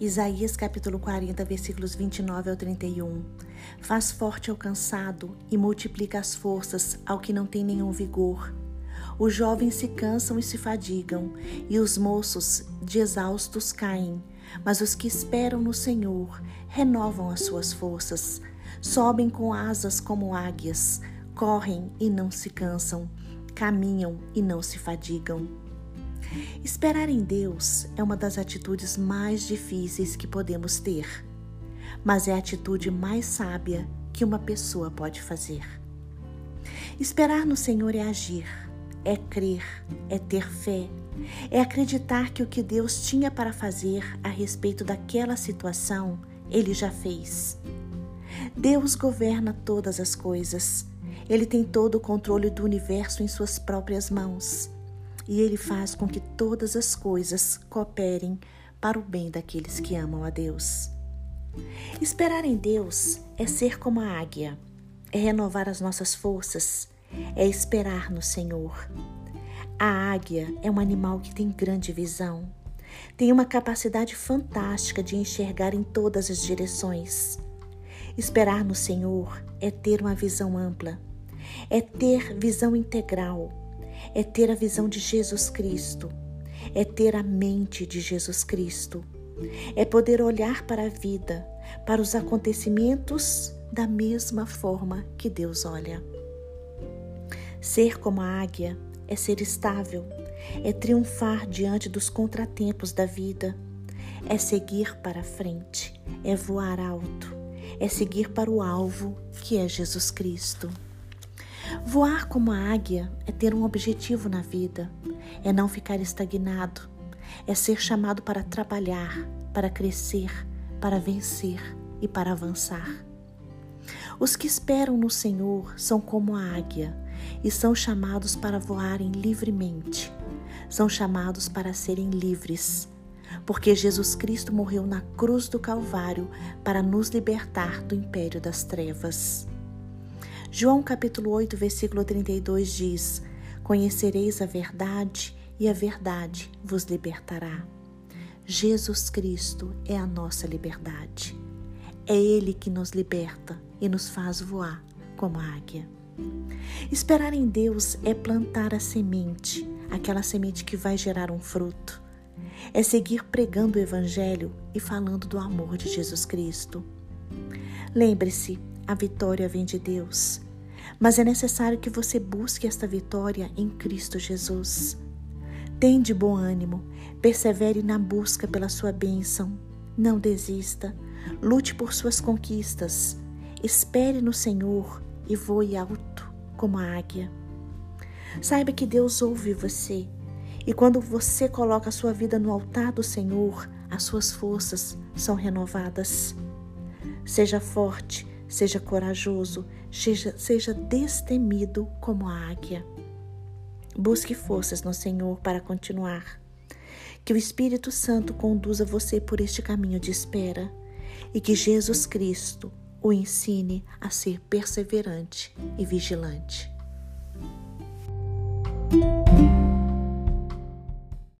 Isaías capítulo 40, versículos 29 ao 31. Faz forte ao cansado e multiplica as forças ao que não tem nenhum vigor. Os jovens se cansam e se fadigam, e os moços de exaustos caem. Mas os que esperam no Senhor renovam as suas forças, sobem com asas como águias, correm e não se cansam, caminham e não se fadigam. Esperar em Deus é uma das atitudes mais difíceis que podemos ter, mas é a atitude mais sábia que uma pessoa pode fazer. Esperar no Senhor é agir, é crer, é ter fé, é acreditar que o que Deus tinha para fazer a respeito daquela situação, Ele já fez. Deus governa todas as coisas. Ele tem todo o controle do universo em Suas próprias mãos e Ele faz com que todas as coisas cooperem para o bem daqueles que amam a Deus. Esperar em Deus é ser como a águia, é renovar as nossas forças, é esperar no Senhor. A águia é um animal que tem grande visão, tem uma capacidade fantástica de enxergar em todas as direções. Esperar no Senhor é ter uma visão ampla, é ter visão integral, é ter a visão de Jesus Cristo, é ter a mente de Jesus Cristo, é poder olhar para a vida, para os acontecimentos da mesma forma que Deus olha. Ser como a águia é ser estável, é triunfar diante dos contratempos da vida, é seguir para frente, é voar alto, é seguir para o alvo que é Jesus Cristo. Voar como a águia é ter um objetivo na vida, é não ficar estagnado, é ser chamado para trabalhar, para crescer, para vencer e para avançar. Os que esperam no Senhor são como a águia e são chamados para voarem livremente. São chamados para serem livres, porque Jesus Cristo morreu na cruz do Calvário para nos libertar do império das trevas. João capítulo 8, versículo 32 diz: Conhecereis a verdade e a verdade vos libertará. Jesus Cristo é a nossa liberdade. É Ele que nos liberta e nos faz voar como a águia. Esperar em Deus é plantar a semente, aquela semente que vai gerar um fruto. É seguir pregando o Evangelho e falando do amor de Jesus Cristo. Lembre-se, a vitória vem de Deus, mas é necessário que você busque esta vitória em Cristo Jesus. Tem de bom ânimo, persevere na busca pela sua bênção. Não desista, lute por suas conquistas. Espere no Senhor e voe alto como a águia. Saiba que Deus ouve você e quando você coloca a sua vida no altar do Senhor, as suas forças são renovadas. Seja forte, Seja corajoso, seja, seja destemido como a águia. Busque forças no Senhor para continuar. Que o Espírito Santo conduza você por este caminho de espera e que Jesus Cristo o ensine a ser perseverante e vigilante.